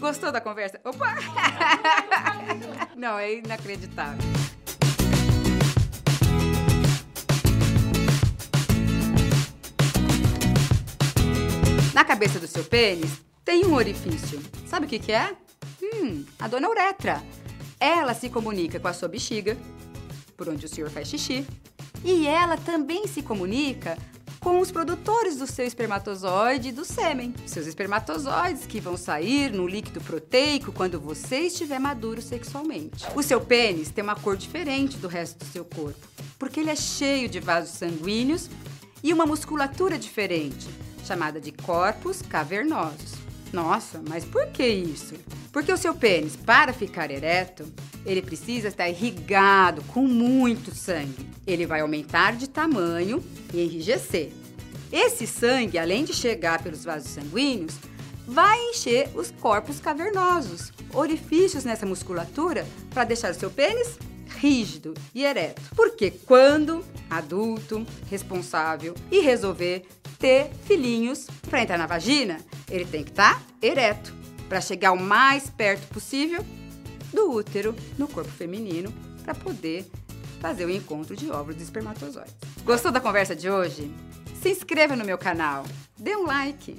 Gostou da conversa? Opa! Não, é inacreditável. Na cabeça do seu pênis tem um orifício. Sabe o que, que é? Hum, a dona uretra. Ela se comunica com a sua bexiga, por onde o senhor faz xixi, e ela também se comunica com os produtores do seu espermatozoide e do sêmen. Seus espermatozoides que vão sair no líquido proteico quando você estiver maduro sexualmente. O seu pênis tem uma cor diferente do resto do seu corpo, porque ele é cheio de vasos sanguíneos e uma musculatura diferente, chamada de corpos cavernosos. Nossa, mas por que isso? Porque o seu pênis, para ficar ereto, ele precisa estar irrigado com muito sangue. Ele vai aumentar de tamanho e enrijecer. Esse sangue, além de chegar pelos vasos sanguíneos, vai encher os corpos cavernosos, orifícios nessa musculatura para deixar o seu pênis rígido e ereto. Porque quando adulto, responsável e resolver ter filhinhos para entrar na vagina, ele tem que estar tá ereto para chegar o mais perto possível do útero no corpo feminino para poder fazer o encontro de óvulos e espermatozoides. Gostou da conversa de hoje? Se inscreva no meu canal, dê um like.